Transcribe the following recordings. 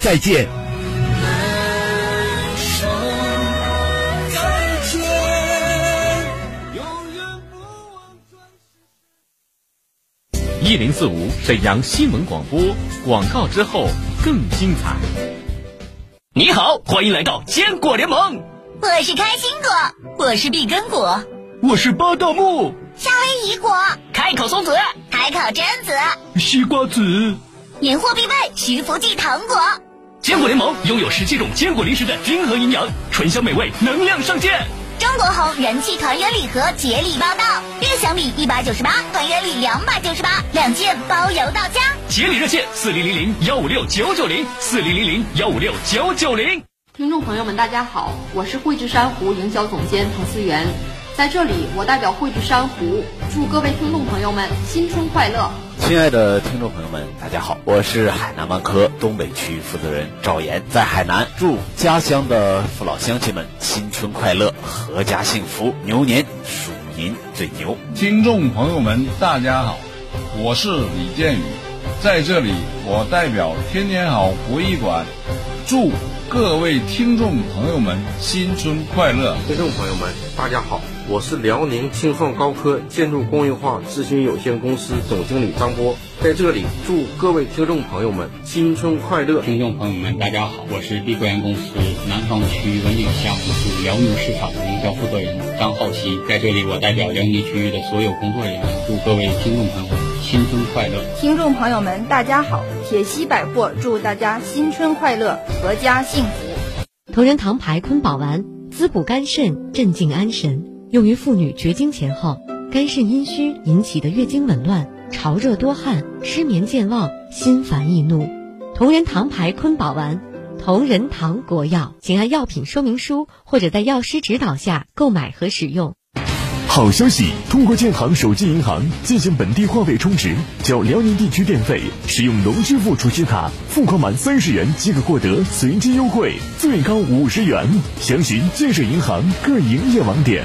再见。一零四五沈阳新闻广播广告之后更精彩。你好，欢迎来到坚果联盟。我是开心果，我是碧根果，我是巴道木。夏威夷果，开口松子，开口榛子，西瓜子，年货必备徐福记糖果。坚果联盟拥有十七种坚果零食的均衡营养，醇香美味，能量上线。中国红人气团圆礼盒节礼报到，月享礼一百九十八，团圆礼两百九十八，两件包邮到家。节礼热线四零零零幺五六九九零四零零零幺五六九九零。听众朋友们，大家好，我是汇聚珊瑚营销总监彭思源。在这里，我代表汇聚珊瑚，祝各位听众朋友们新春快乐！亲爱的听众朋友们，大家好，我是海南万科东北区负责人赵岩，在海南祝家乡的父老乡亲们新春快乐，阖家幸福，牛年鼠年最牛。听众朋友们，大家好，我是李建宇，在这里我代表天天好博艺馆，祝各位听众朋友们新春快乐！听众朋友们，大家好。我是辽宁青创高科建筑工业化咨询有限公司总经理张波，在这里祝各位听众朋友们新春快乐！听众朋友们，大家好，我是碧桂园公司南方区文景项目驻辽宁市场营销负责人张浩西，在这里我代表辽宁区域的所有工作人员，祝各位听众朋友们新春快乐！听众朋友们，大家好，铁西百货祝大家新春快乐，阖家幸福！同仁堂牌坤宝丸，滋补肝肾，镇静安神。用于妇女绝经前后肝肾阴虚引起的月经紊乱、潮热多汗、失眠健忘、心烦易怒。同仁堂牌坤宝丸，同仁堂国药，请按药品说明书或者在药师指导下购买和使用。好消息！通过建行手机银行进行本地话费充值，缴辽宁地区电费，使用农支付储蓄卡付款满三十元即可获得随机优惠，最高五十元。详询建设银行各营业网点。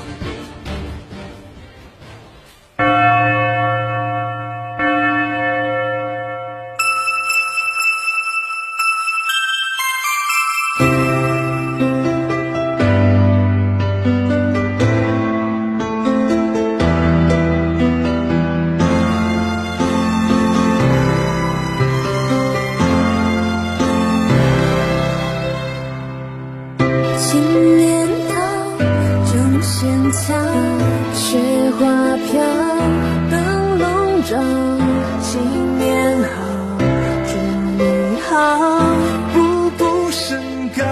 花飘，灯笼照，新年好，祝你好步步升高。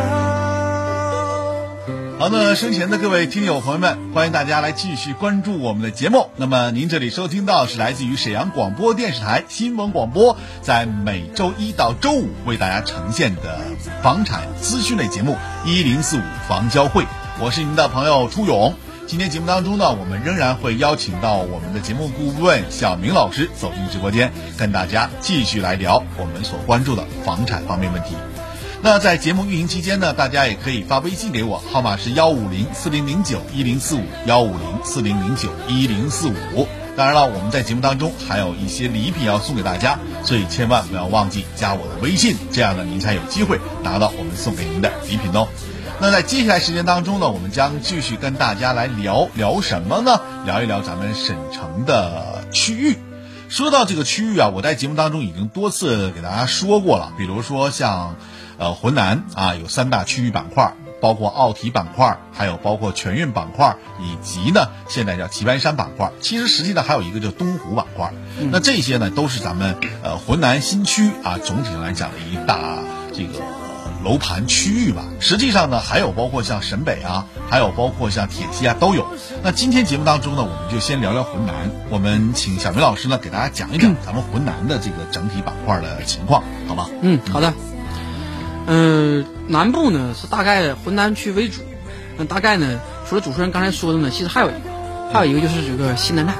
好，那生前的各位听友朋友们，欢迎大家来继续关注我们的节目。那么您这里收听到是来自于沈阳广播电视台新闻广播，在每周一到周五为大家呈现的房产资讯类节目一零四五房交会。我是您的朋友朱勇。今天节目当中呢，我们仍然会邀请到我们的节目顾问小明老师走进直播间，跟大家继续来聊我们所关注的房产方面问题。那在节目运营期间呢，大家也可以发微信给我，号码是幺五零四零零九一零四五幺五零四零零九一零四五。当然了，我们在节目当中还有一些礼品要送给大家，所以千万不要忘记加我的微信，这样呢您才有机会拿到我们送给您的礼品哦。那在接下来时间当中呢，我们将继续跟大家来聊聊什么呢？聊一聊咱们省城的区域。说到这个区域啊，我在节目当中已经多次给大家说过了，比如说像。呃，浑南啊有三大区域板块，包括奥体板块，还有包括全运板块，以及呢现在叫棋盘山板块。其实实际上还有一个叫东湖板块。那这些呢都是咱们呃浑南新区啊总体上来讲的一大这个。楼盘区域吧，实际上呢，还有包括像沈北啊，还有包括像铁西啊，都有。那今天节目当中呢，我们就先聊聊浑南。我们请小明老师呢，给大家讲一讲咱们浑南的这个整体板块的情况，好吗？嗯，好的。嗯，南部呢是大概浑南区为主。那大概呢，除了主持人刚才说的呢，其实还有一个，还有一个就是这个西南站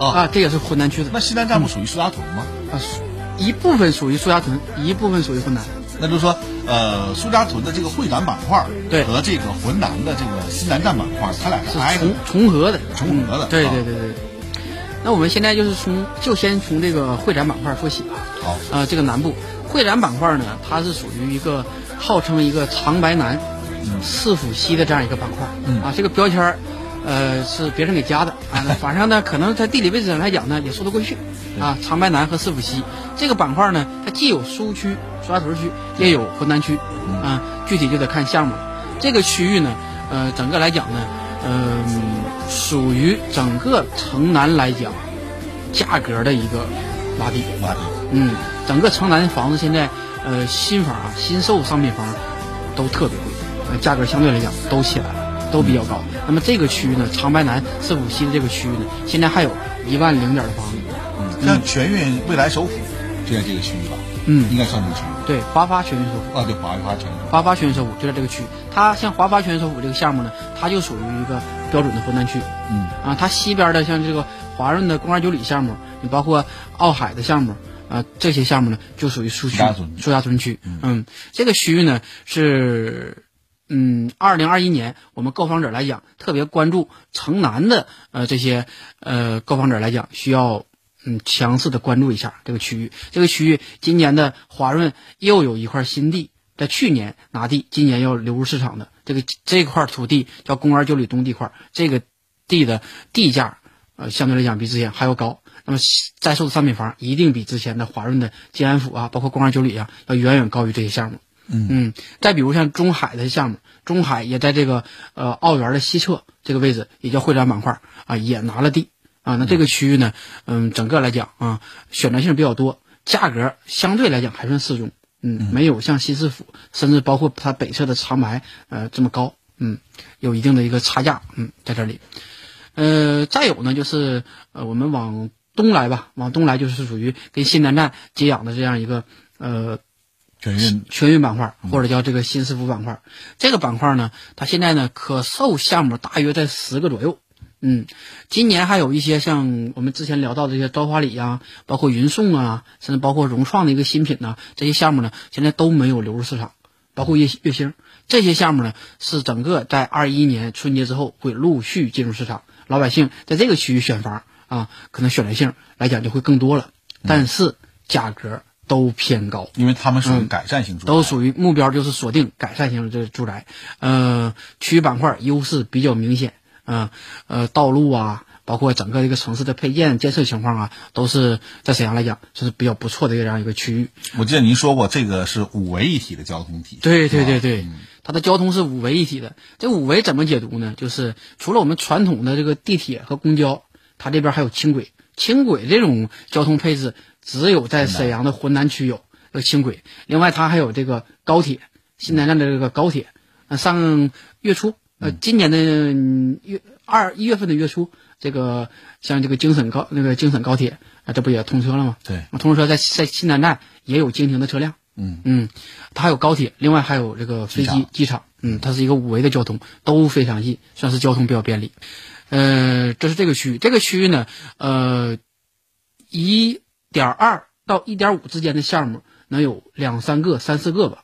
啊，这也是浑南区的。那西南站不属于苏家屯吗？啊，一部分属于苏家屯，一部分属于浑南。那就是说，呃，苏家屯的这个会展板块对和这个浑南的这个西南站板块，它俩是重重合的，重合的。对对对对。那我们现在就是从就先从这个会展板块说起吧。好。呃，这个南部会展板块呢，它是属于一个号称一个长白南、四府西的这样一个板块。嗯。啊，这个标签儿，呃，是别人给加的啊。反正呢，可能在地理位置上来讲呢，也说得过去。啊，长白南和市府西这个板块呢，它既有苏区。苏家屯区也有浑南区，啊，具体就得看项目。这个区域呢，呃，整个来讲呢，嗯，属于整个城南来讲，价格的一个洼地。洼地。嗯，整个城南的房子现在，呃，新房啊，新售商品房都特别贵，呃，价格相对来讲都起来了，都比较高。那么这个区域呢，长白南、四府西的这个区域呢，现在还有一万零点的房子。嗯，像全运未来首府就在这个区域吧？嗯，应该算这个区域。对，华发全运首府啊，对，华发全运，华发全运首府就在这个区域。它像华发全运首府这个项目呢，它就属于一个标准的浑南区。嗯啊，它西边的像这个华润的公园九里项目，你包括奥海的项目啊，这些项目呢就属于苏区、苏家屯区。嗯，这个区域呢是，嗯，二零二一年我们购房者来讲，特别关注城南的呃这些呃购房者来讲需要。嗯，强势的关注一下这个区域。这个区域今年的华润又有一块新地，在去年拿地，今年要流入市场的这个这块土地叫公园九里东地块，这个地的地价呃相对来讲比之前还要高。那么在售的商品房一定比之前的华润的静安府啊，包括公园九里啊，要远远高于这些项目。嗯。嗯，再比如像中海的项目，中海也在这个呃奥园的西侧这个位置，也叫会展板块啊，也拿了地。啊，那这个区域呢，嗯，整个来讲啊，选择性比较多，价格相对来讲还算适中，嗯，没有像西四府，甚至包括它北侧的长白，呃，这么高，嗯，有一定的一个差价，嗯，在这里，呃，再有呢，就是呃，我们往东来吧，往东来就是属于跟新南站接壤的这样一个呃全运。全运板块，或者叫这个新四府板块，这个板块呢，它现在呢可售项目大约在十个左右。嗯，今年还有一些像我们之前聊到的这些朝花里呀，包括云颂啊，甚至包括融创的一个新品呢，这些项目呢，现在都没有流入市场。包括月月星这些项目呢，是整个在二一年春节之后会陆续进入市场，老百姓在这个区域选房啊，可能选择性来讲就会更多了，但是价格都偏高，因为他们属于改善型住宅，都属于目标就是锁定改善型这住宅，呃，区域板块优势比较明显。嗯，呃，道路啊，包括整个这个城市的配件建设情况啊，都是在沈阳来讲，就是比较不错的这样一个区域。我记得您说过，这个是五维一体的交通体。对对对对，它的交通是五维一体的。这五维怎么解读呢？就是除了我们传统的这个地铁和公交，它这边还有轻轨。轻轨这种交通配置，只有在沈阳的浑南区有这个轻轨。另外，它还有这个高铁，新南站的这个高铁。那上月初。呃，今年的月二一月份的月初，这个像这个京沈高那个京沈高铁啊，这不也通车了吗？对，通车在在新南站也有经停的车辆。嗯嗯，它还有高铁，另外还有这个飞机机场。嗯，它是一个五维的交通，都非常近，算是交通比较便利。呃，这是这个区域，这个区域呢，呃，一点二到一点五之间的项目能有两三个、三四个吧。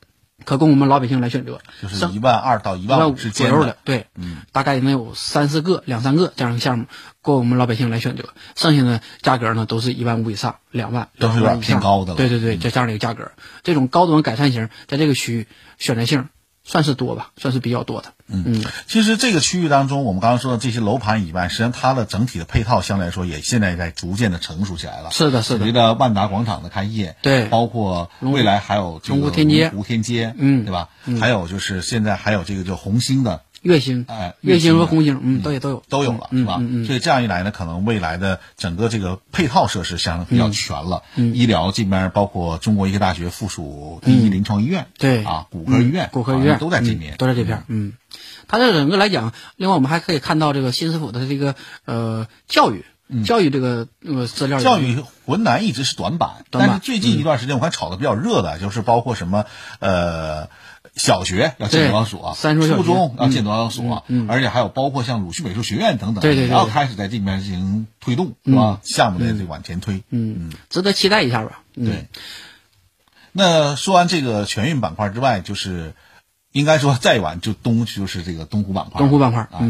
可供我们老百姓来选择，就是一万二到一万五左右的，对，嗯，大概能有三四个、两三个这样的项目，供我们老百姓来选择。剩下的价格呢，都是一万五以上、两万、都是有点偏高的了。对对对，这样的一个价格，这种高端改善型，在这个区域选择性算是多吧，算是比较多的。嗯，其实这个区域当中，我们刚刚说的这些楼盘以外，实际上它的整体的配套相对来说也现在在逐渐的成熟起来了。是的，是的。随着万达广场的开业，对，包括未来还有龙湖天街，龙湖天街，嗯，对吧？还有就是现在还有这个叫红星的。月星，哎，月星和红星，嗯，都也都有，都有了，是吧？所以这样一来呢，可能未来的整个这个配套设施相对比较全了。嗯。医疗这边包括中国医科大学附属第一临床医院，对啊，骨科医院，骨科医院都在这边，都在这边。嗯。它这整个来讲，另外我们还可以看到这个新思府的这个呃教育，教育这个呃资料。教育浑南一直是短板，但是最近一段时间我看炒的比较热的，就是包括什么呃。小学要建多少所？初中要建多少所？而且还有包括像鲁迅美术学院等等，对对，要开始在这边进行推动，是吧？项目的这往前推，嗯嗯，值得期待一下吧。对。那说完这个全运板块之外，就是应该说再晚就东就是这个东湖板块。东湖板块啊，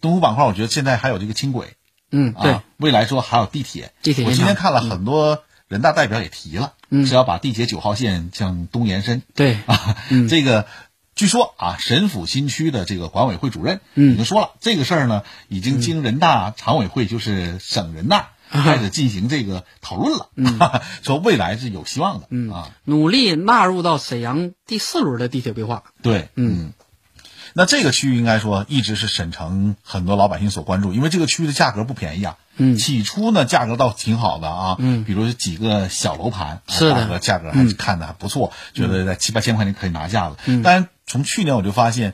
东湖板块，我觉得现在还有这个轻轨，嗯，对，未来说还有地铁。地铁，我今天看了很多人大代表也提了。是要把地铁九号线向东延伸，对。啊，这个据说啊，沈府新区的这个管委会主任已经说了，这个事儿呢，已经经人大常委会，就是省人大开始进行这个讨论了，说未来是有希望的啊，努力纳入到沈阳第四轮的地铁规划。对，嗯。那这个区域应该说一直是沈城很多老百姓所关注，因为这个区域的价格不便宜啊。嗯，起初呢价格倒挺好的啊。嗯，比如几个小楼盘，是的，价格还是看的还不错，觉得在七八千块钱可以拿下了。嗯，但是从去年我就发现，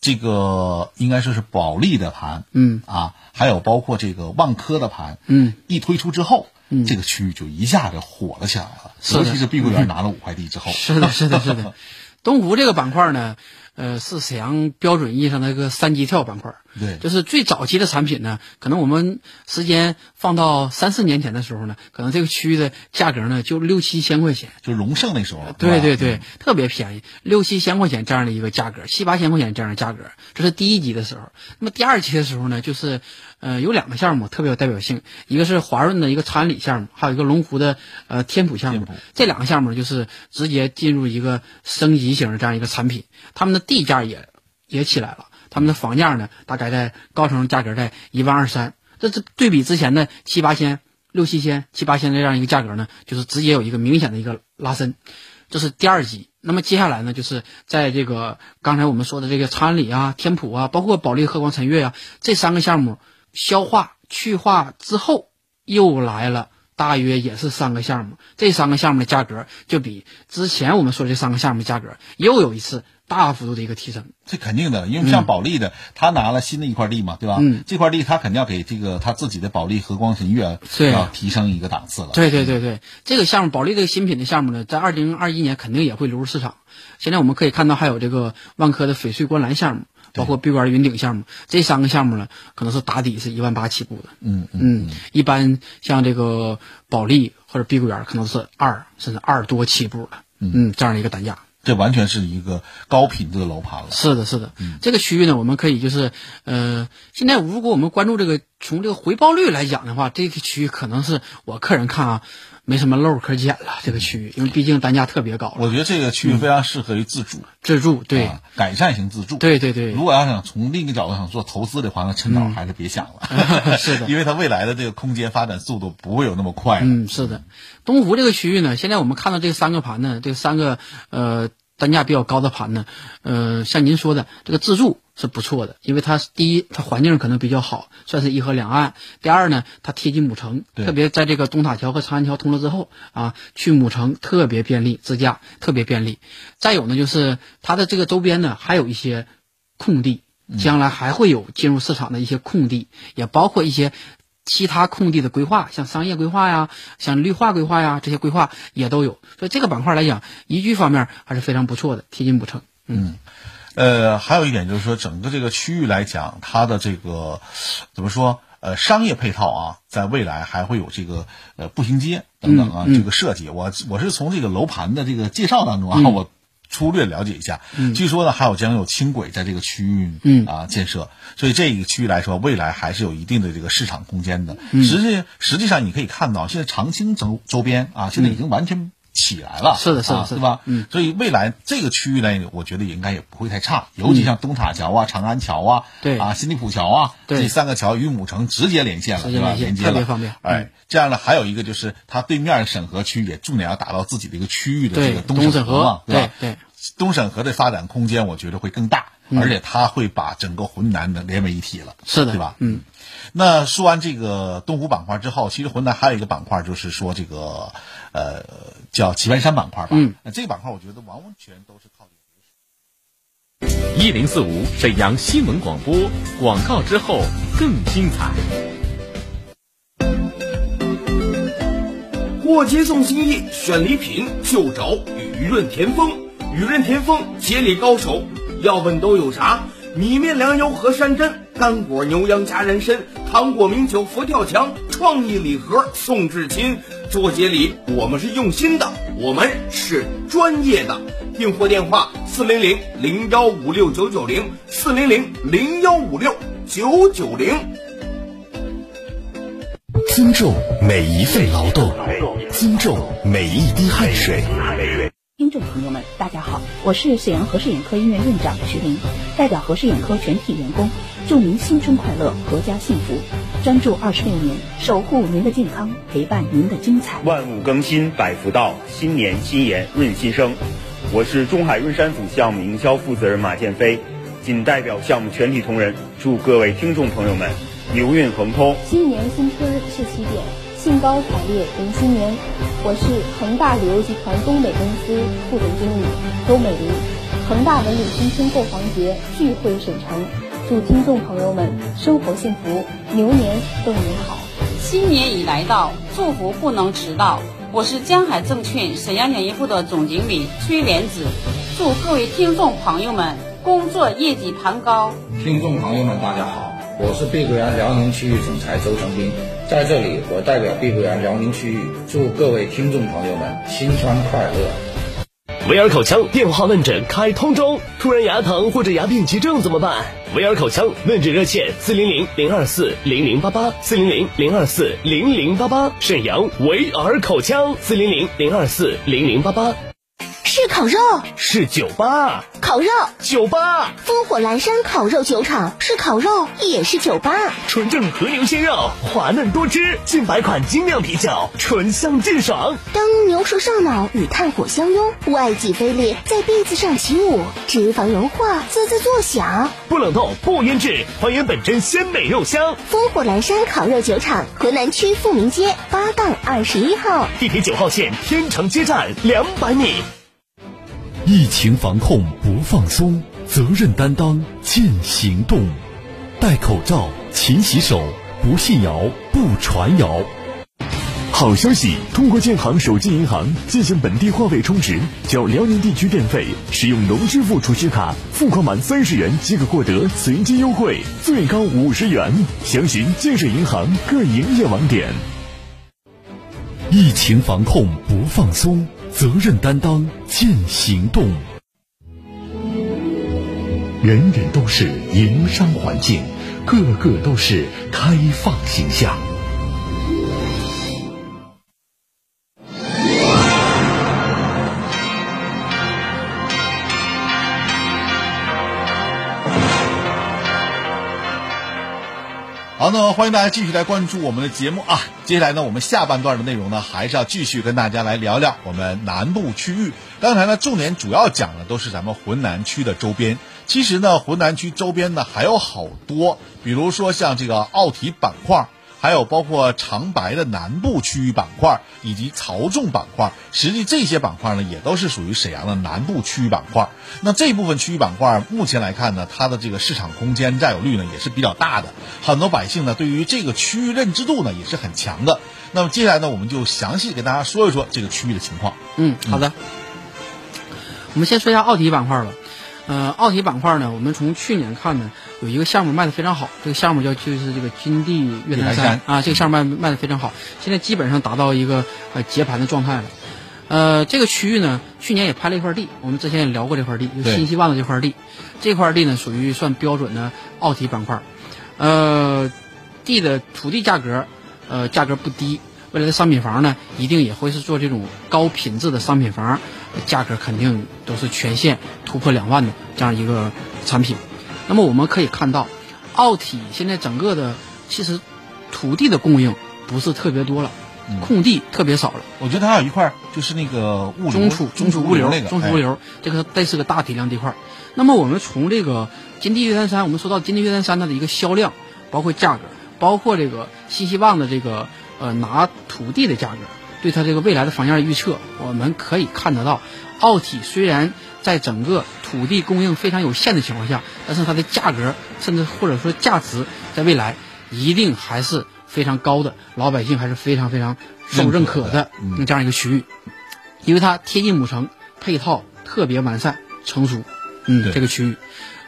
这个应该说是保利的盘，嗯啊，还有包括这个万科的盘，嗯，一推出之后，嗯，这个区域就一下子火了起来了。尤其是碧桂园拿了五块地之后，是的，是的，是的。东湖这个板块呢？呃，是沈阳标准意义上的一个三级跳板块，对，就是最早期的产品呢，可能我们时间放到三四年前的时候呢，可能这个区域的价格呢就六七千块钱，就荣盛那时候，对对对，特别便宜，六七千块钱这样的一个价格，七八千块钱这样的价格，这是第一级的时候。那么第二期的时候呢，就是呃有两个项目特别有代表性，一个是华润的一个长安里项目，还有一个龙湖的呃天普项目，这两个项目就是直接进入一个升级型的这样一个产品，他们的。地价也也起来了，他们的房价呢，大概在高层价格在一万二三，这这对比之前的七八千、六七千、七八千的这样一个价格呢，就是直接有一个明显的一个拉伸，这是第二级。那么接下来呢，就是在这个刚才我们说的这个长安里啊、天普啊，包括保利、和光、晨悦啊这三个项目消化去化之后，又来了大约也是三个项目，这三个项目的价格就比之前我们说这三个项目的价格又有一次。大幅度的一个提升，这肯定的，因为像保利的，他拿了新的一块地嘛，对吧？嗯，这块地他肯定要给这个他自己的保利和光神悦对提升一个档次了。对对对对，这个项目保利这个新品的项目呢，在二零二一年肯定也会流入市场。现在我们可以看到，还有这个万科的翡翠观澜项目，包括碧桂园云顶项目，这三个项目呢，可能是打底是一万八起步的。嗯嗯，一般像这个保利或者碧桂园，可能是二甚至二多起步的。嗯，这样的一个单价。这完全是一个高品质的楼盘了。是的，是的，这个区域呢，我们可以就是，呃，现在如果我们关注这个，从这个回报率来讲的话，这个区域可能是我个人看啊。没什么漏可捡了，这个区域，因为毕竟单价特别高。我觉得这个区域非常适合于自住，自住对，改善型自住。对对对。如果要想从另一个角度上做投资的话，那趁早还是别想了。是的，因为它未来的这个空间发展速度不会有那么快。嗯，是的。东湖这个区域呢，现在我们看到这三个盘呢，这三个呃。单价比较高的盘呢，呃，像您说的这个自住是不错的，因为它第一，它环境可能比较好，算是一河两岸；第二呢，它贴近母城，特别在这个东塔桥和长安桥通了之后啊，去母城特别便利，自驾特别便利。再有呢，就是它的这个周边呢，还有一些空地，将来还会有进入市场的一些空地，也包括一些。其他空地的规划，像商业规划呀，像绿化规划呀，这些规划也都有。所以这个板块来讲，宜居方面还是非常不错的，贴近不城。嗯，呃，还有一点就是说，整个这个区域来讲，它的这个怎么说？呃，商业配套啊，在未来还会有这个呃步行街等等啊，这个设计。我我是从这个楼盘的这个介绍当中啊，我。粗略了解一下，据说呢还有将有轻轨在这个区域嗯。啊建设，所以这个区域来说，未来还是有一定的这个市场空间的。实际实际上你可以看到，现在长青周周边啊，现在已经完全起来了，是的，是的，是吧？嗯，所以未来这个区域呢，我觉得应该也不会太差，尤其像东塔桥啊、长安桥啊，对啊，新地浦桥啊，对这三个桥与母城直接连线了，对吧？连接了，特别方便。哎，这样呢，还有一个就是它对面审核区也重点要打造自己的一个区域的这个东审核嘛，对吧？对，东审核的发展空间我觉得会更大，而且它会把整个浑南的连为一体了，是的，对吧？嗯。那说完这个东湖板块之后，其实浑南还有一个板块，就是说这个呃叫棋盘山板块吧。嗯，那这个板块我觉得完完全都是靠。一零四五沈阳新闻广播广告之后更精彩。过节送心意，选礼品就找雨润田丰。雨润田丰节礼高手，要问都有啥？米面粮油和山珍，干果牛羊加人参，糖果名酒佛跳墙，创意礼盒送至亲。做节礼，我们是用心的，我们是专业的。订货电话：四零零零幺五六九九零，四零零零幺五六九九零。尊重每一份劳动，尊重每一滴汗水。听众朋友们，大家好，我是沈阳和氏眼科医院院长徐林，代表和氏眼科全体员工，祝您新春快乐，阖家幸福。专注二十六年，守护您的健康，陪伴您的精彩。万物更新，百福到，新年新颜润新生。我是中海润山府项目营销负责人马建飞，仅代表项目全体同仁，祝各位听众朋友们牛运亨通。新年新春是起点，兴高采烈迎新年。我是恒大旅游集团东北公司副总经理周美玲。恒大文旅新春购房节聚会沈城，祝听众朋友们生活幸福，牛年更美好。新年已来到，祝福不能迟到。我是江海证券沈阳演艺部的总经理崔莲子，祝各位听众朋友们工作业绩攀高。听众朋友们，大家好，我是碧桂园辽宁区域总裁周成斌，在这里我代表碧桂园辽宁区域，祝各位听众朋友们新春快乐。维尔口腔电话问诊开通中，突然牙疼或者牙病急症怎么办？维尔口腔问诊热线：四零零零二四零零八八，四零零零二四零零八八。沈阳维尔口腔，四零零零二四零零八八。是烤肉，是酒吧，烤肉酒吧，烽火阑珊烤肉酒厂是烤肉，也是酒吧。纯正和牛鲜肉，滑嫩多汁，近百款精酿啤酒，醇香劲爽。当牛舌上脑与炭火相拥，外脊飞裂在篦子上起舞，脂肪融化滋滋作响。不冷冻不腌制，还原本真鲜美肉香。烽火阑珊烤肉酒厂，河南区富民街八杠二十一号，地铁九号线天成街站两百米。疫情防控不放松，责任担当见行动。戴口罩，勤洗手，不信谣，不传谣。好消息！通过建行手机银行进行本地话费充值，交辽宁地区电费，使用农支付储蓄卡付款满三十元即可获得随机优惠，最高五十元。详询建设银行各营业网点。疫情防控不放松。责任担当见行动，人人都是营商环境，个个都是开放形象。好，那欢迎大家继续来关注我们的节目啊！接下来呢，我们下半段的内容呢，还是要继续跟大家来聊聊我们南部区域。刚才呢，重点主要讲的都是咱们浑南区的周边。其实呢，浑南区周边呢还有好多，比如说像这个奥体板块。还有包括长白的南部区域板块以及曹众板块，实际这些板块呢，也都是属于沈阳的南部区域板块。那这部分区域板块目前来看呢，它的这个市场空间占有率呢也是比较大的，很多百姓呢对于这个区域认知度呢也是很强的。那么接下来呢，我们就详细给大家说一说这个区域的情况。嗯，好的。我们先说一下奥体板块吧。呃，奥体板块呢，我们从去年看呢，有一个项目卖的非常好，这个项目叫就是这个金地越南山啊，这个项目卖卖的非常好，现在基本上达到一个呃结盘的状态了。呃，这个区域呢，去年也拍了一块地，我们之前也聊过这块地，就新希望的这块地，这块地呢属于算标准的奥体板块，呃，地的土地价格呃价格不低，未来的商品房呢，一定也会是做这种高品质的商品房，价格肯定都是全线突破两万的这样一个产品。那么我们可以看到，奥体现在整个的其实土地的供应不是特别多了，空地特别少了。我觉得它有一块就是那个物流中储中储物流那个哎中储物流，这个这是个大体量地块。那么我们从这个金地悦山山，我们说到金地悦山山它的一个销量，包括价格，包括这个新希望的这个呃拿土地的价格，对它这个未来的房价预测，我们可以看得到，奥体虽然在整个土地供应非常有限的情况下，但是它的价格甚至或者说价值，在未来一定还是非常高的，老百姓还是非常非常受认可的嗯这样一个区域，因为它贴近母城，配套特别完善成熟，嗯，这个区域，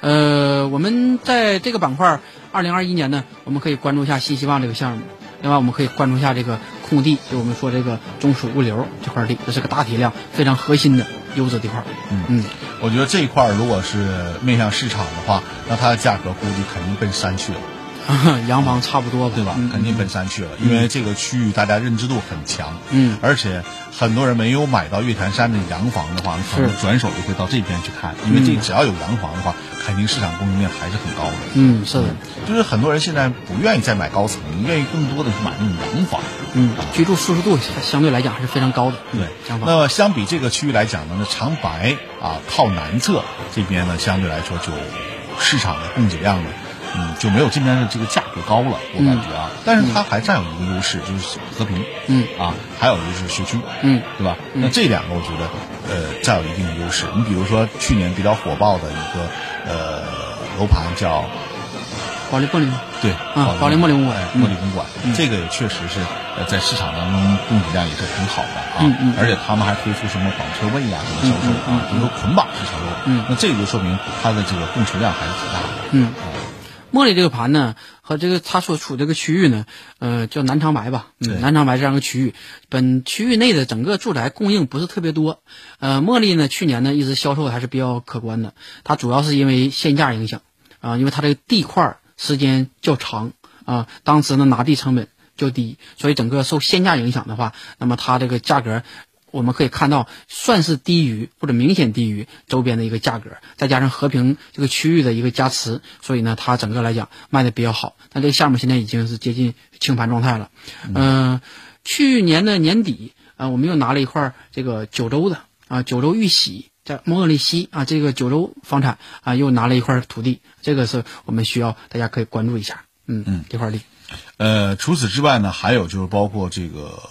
呃，我们在这个板块，二零二一年呢，我们可以关注一下新希望这个项目，另外我们可以关注一下这个空地，就我们说这个中储物流这块地，这是个大体量非常核心的优质地块，嗯嗯，我觉得这一块如果是面向市场的话，那它的价格估计肯定奔山去了。洋房差不多吧，对吧？肯定奔山去了，因为这个区域大家认知度很强，嗯，而且很多人没有买到月坛山的洋房的话，可能转手就会到这边去看，因为这嗯只要有洋房的话，肯定市场供应量还是很高的。嗯，是的，就是很多人现在不愿意再买高层，愿意更多的是买那种洋房。嗯，居住舒适度相对来讲还是非常高的，对，那么相比这个区域来讲呢，那长白啊靠南侧这边呢，相对来说就市场的供给量呢，嗯，就没有这边的这个价格高了，我感觉啊，但是它还占有一个优势，就是和平，嗯。啊，还有就是学区，嗯，对吧？那这两个我觉得呃占有一定的优势。你比如说去年比较火爆的一个呃楼盘叫保利茉莉对啊，保利茉莉公馆。茉莉公馆，这个也确实是呃在市场当中供给量也是很好的啊，嗯嗯。而且他们还推出什么绑车位呀、什么销售啊，比如说捆绑式销售，嗯。那这个就说明它的这个供求量还是挺大的，嗯，茉莉这个盘呢，和这个它所处这个区域呢，呃，叫南长白吧，嗯，南长白这样一个区域，本区域内的整个住宅供应不是特别多，呃，茉莉呢，去年呢一直销售还是比较可观的，它主要是因为限价影响啊、因为它这个地块儿时间较长啊、当时呢拿地成本较低，所以整个受限价影响的话，那么它这个价格。我们可以看到，算是低于或者明显低于周边的一个价格，再加上和平这个区域的一个加持，所以呢，它整个来讲卖的比较好。但这个项目现在已经是接近清盘状态了。嗯、去年的年底啊、我们又拿了一块这个九州的啊，九州玉玺在莫里西啊，这个九州房产啊，又拿了一块土地，这个是我们需要大家可以关注一下。嗯嗯，这块地，呃，除此之外呢，还有就是包括这个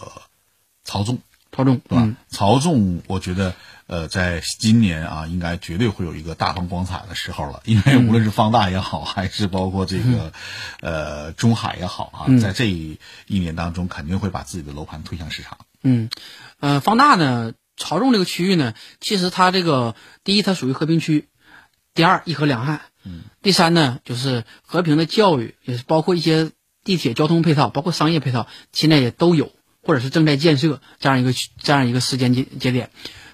曹纵，曹纵对吧？嗯。曹纵，我觉得呃，在今年啊，应该绝对会有一个大放光彩的时候了，因为无论是方大也好，还是包括这个、呃中海也好啊，嗯。在这一年当中，肯定会把自己的楼盘推向市场。嗯，呃，方大呢，朝中这个区域呢，其实它这个第一，它属于和平区；第二，一河两岸；嗯，第三呢，就是和平的教育，也是包括一些地铁交通配套，包括商业配套，现在也都有，或者是正在建设这样一个区这样一个时间节节点。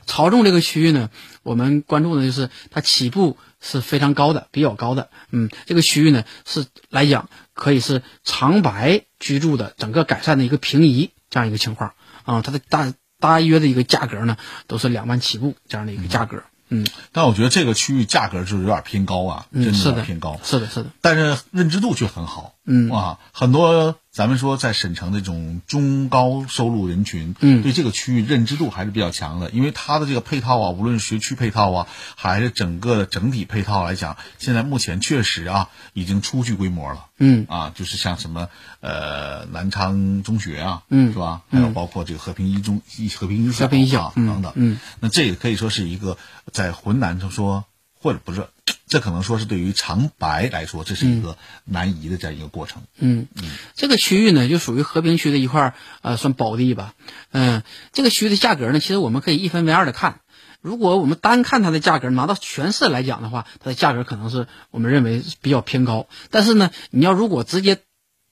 朝中这个区域呢，我们关注的就是它起步是非常高的，比较高的。嗯，这个区域呢是来讲可以是长白居住的整个改善的一个平移这样一个情况啊、它的大大约的一个价格呢都是两万起步这样的一个价格。嗯，但我觉得这个区域价格就是有点偏高啊，嗯是的有点偏高。是的，是的。但是认知度却很好。嗯。啊，很多咱们说在省城这种中高收入人群，嗯。对这个区域认知度还是比较强的，因为它的这个配套啊，无论是学区配套啊，还是整个的整体配套来讲，现在目前确实啊已经初具规模了。嗯。啊，就是像什么呃南昌中学啊，嗯是吧？嗯。还有包括这个和平一中一和平一小和平一小啊嗯等等，嗯，那这也可以说是一个在浑南就说，或者不是，这可能说是对于长白来说，这是一个南移的这样一个过程。嗯，嗯这个区域呢，就属于和平区的一块儿，呃，算宝地吧。嗯、这个区域的价格呢，其实我们可以一分为二的看。如果我们单看它的价格，拿到全市来讲的话，它的价格可能是我们认为是比较偏高。但是呢，你要如果直接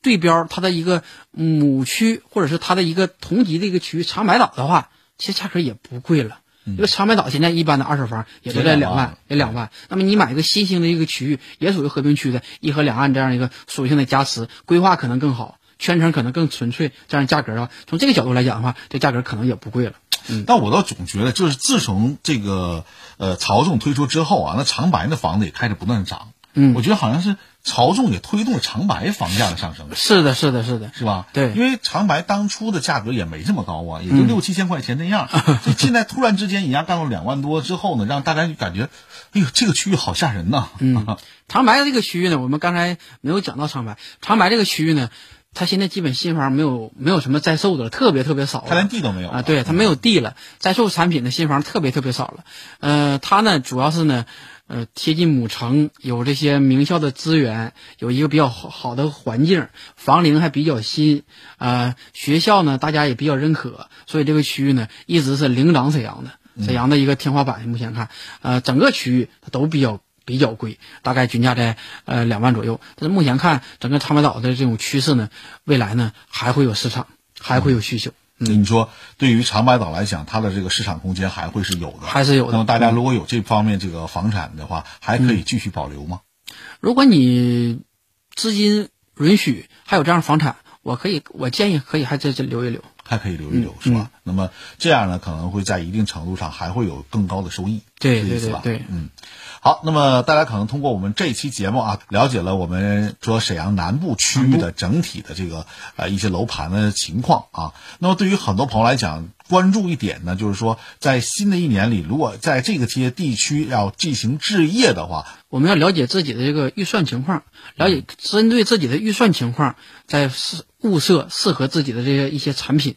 对标它的一个母区，或者是它的一个同级的一个区域长白岛的话，其实价格也不贵了。因为长白岛现在一般的二手房也都在两万，也两万。那么你买一个新兴的一个区域，也属于和平区的，一河两岸这样一个属性的加持，规划可能更好，圈层可能更纯粹，这样价格的话，从这个角度来讲的话，这价格可能也不贵了。嗯，但我倒总觉得，就是自从这个呃曹总推出之后啊，那长白的房子也开始不断的涨。嗯，我觉得好像是曹总也推动了长白房价的上升。是的，是的，是的，是吧？对，因为长白当初的价格也没这么高啊，也就六七千块钱那样。就 现在突然之间一下干到两万多之后呢，让大家就感觉，哎呦，这个区域好吓人呐。嗯，长白这个区域呢，我们刚才没有讲到长白。长白这个区域呢，它现在基本新房没有没有什么在售的了，特别特别少。它连地都没有啊，对，它没有地了，在售产品的新房特别特别少了。呃，它呢主要是呢。呃，贴近母城，有这些名校的资源，有一个比较好好的环境，房龄还比较新，呃，学校呢大家也比较认可，所以这个区域呢一直是领涨沈阳的，沈阳的一个天花板。目前看，呃，整个区域它都比较比较贵，大概均价在呃两万左右。但是目前看整个长白岛的这种趋势呢，未来呢还会有市场，还会有需求。你说，对于长白岛来讲，它的这个市场空间还会是有的，还是有的。那么大家如果有这方面这个房产的话，还可以继续保留吗？如果你资金允许，还有这样房产，我可以，我建议可以还在这留一留，还可以留一留，是吧？那么这样呢，可能会在一定程度上还会有更高的收益，对对对对，嗯。好，那么大家可能通过我们这一期节目啊，了解了我们说沈阳南部区域的整体的这个呃一些楼盘的情况啊。那么对于很多朋友来讲，关注一点呢，就是说在新的一年里，如果在这个些地区要进行置业的话，我们要了解自己的这个预算情况，了解针对自己的预算情况，在适物色适合自己的这些一些产品。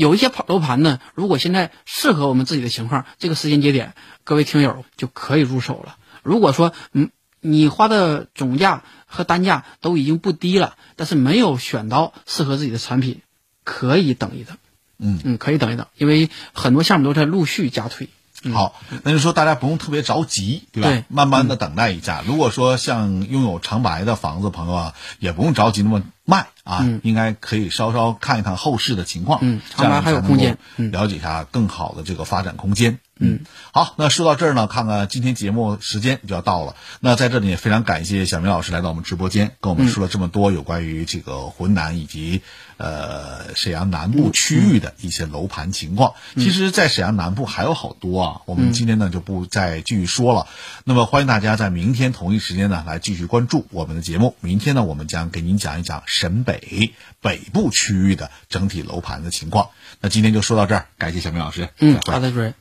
有一些楼盘呢，如果现在适合我们自己的情况，这个时间节点，各位听友就可以入手了。如果说嗯，你花的总价和单价都已经不低了，但是没有选到适合自己的产品，可以等一等。嗯嗯，可以等一等，因为很多项目都在陆续加推。好，那就说大家不用特别着急，对吧？对，慢慢的等待一下。如果说像拥有长白的房子朋友啊，也不用着急那么卖啊，应该可以稍稍看一看后市的情况。嗯，长白还有空间，了解一下更好的这个发展空间。嗯，好，那说到这儿呢，看看今天节目时间就要到了。那在这里也非常感谢小明老师来到我们直播间，跟我们说了这么多有关于这个浑南以及呃沈阳南部区域的一些楼盘情况。其实，在沈阳南部还有好多啊，我们今天呢就不再继续说了。那么，欢迎大家在明天同一时间呢来继续关注我们的节目。明天呢，我们将给您讲一讲沈北北部区域的整体楼盘的情况。那今天就说到这儿，感谢小明老师。嗯，好的，主任。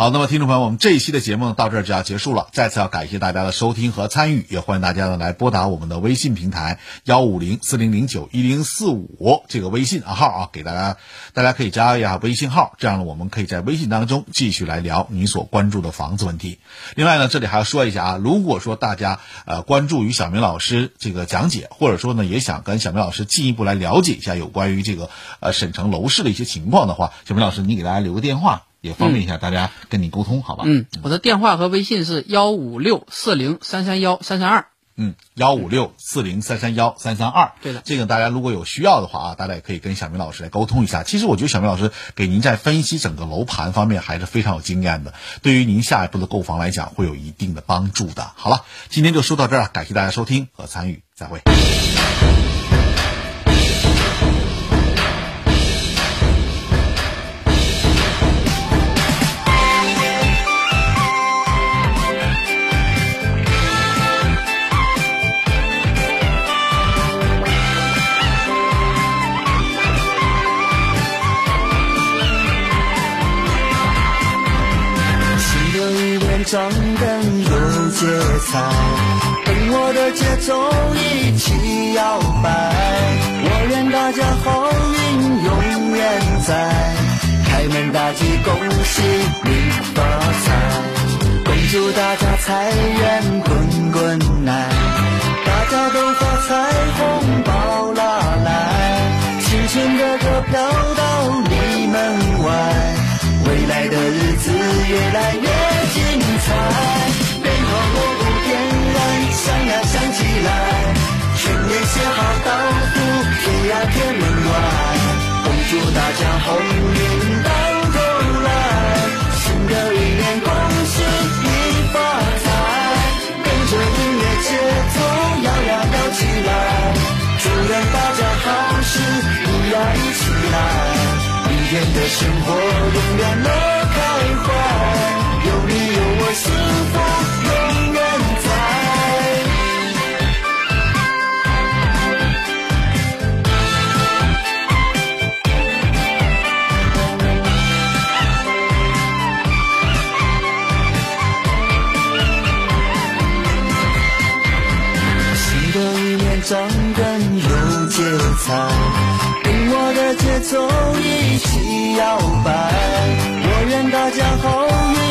好，那么听众朋友，我们这一期的节目到这儿就要结束了。再次要感谢大家的收听和参与，也欢迎大家呢来拨打我们的微信平台幺五零四零零九一零四五这个微信啊号啊，给大家，大家可以加一下微信号，这样呢我们可以在微信当中继续来聊你所关注的房子问题。另外呢，这里还要说一下啊，如果说大家呃关注于小明老师这个讲解，或者说呢也想跟小明老师进一步来了解一下有关于这个呃省城楼市的一些情况的话，小明老师你给大家留个电话。也方便一下大家跟你沟通，好吧？嗯，我的电话和微信是幺五六四零三三幺三三二。嗯，幺五六四零三三幺三三二。对的，这个大家如果有需要的话啊，大家也可以跟小明老师来沟通一下。其实我觉得小明老师给您在分析整个楼盘方面还是非常有经验的，对于您下一步的购房来讲会有一定的帮助的。好了，今天就说到这儿，感谢大家收听和参与，再会。大家鸿运当头来新的一年恭喜你发财跟着音乐节奏摇呀摇起来祝愿大家好事一呀一起来明天的生活永远乐开怀。节奏一起摇摆，我愿大家好运。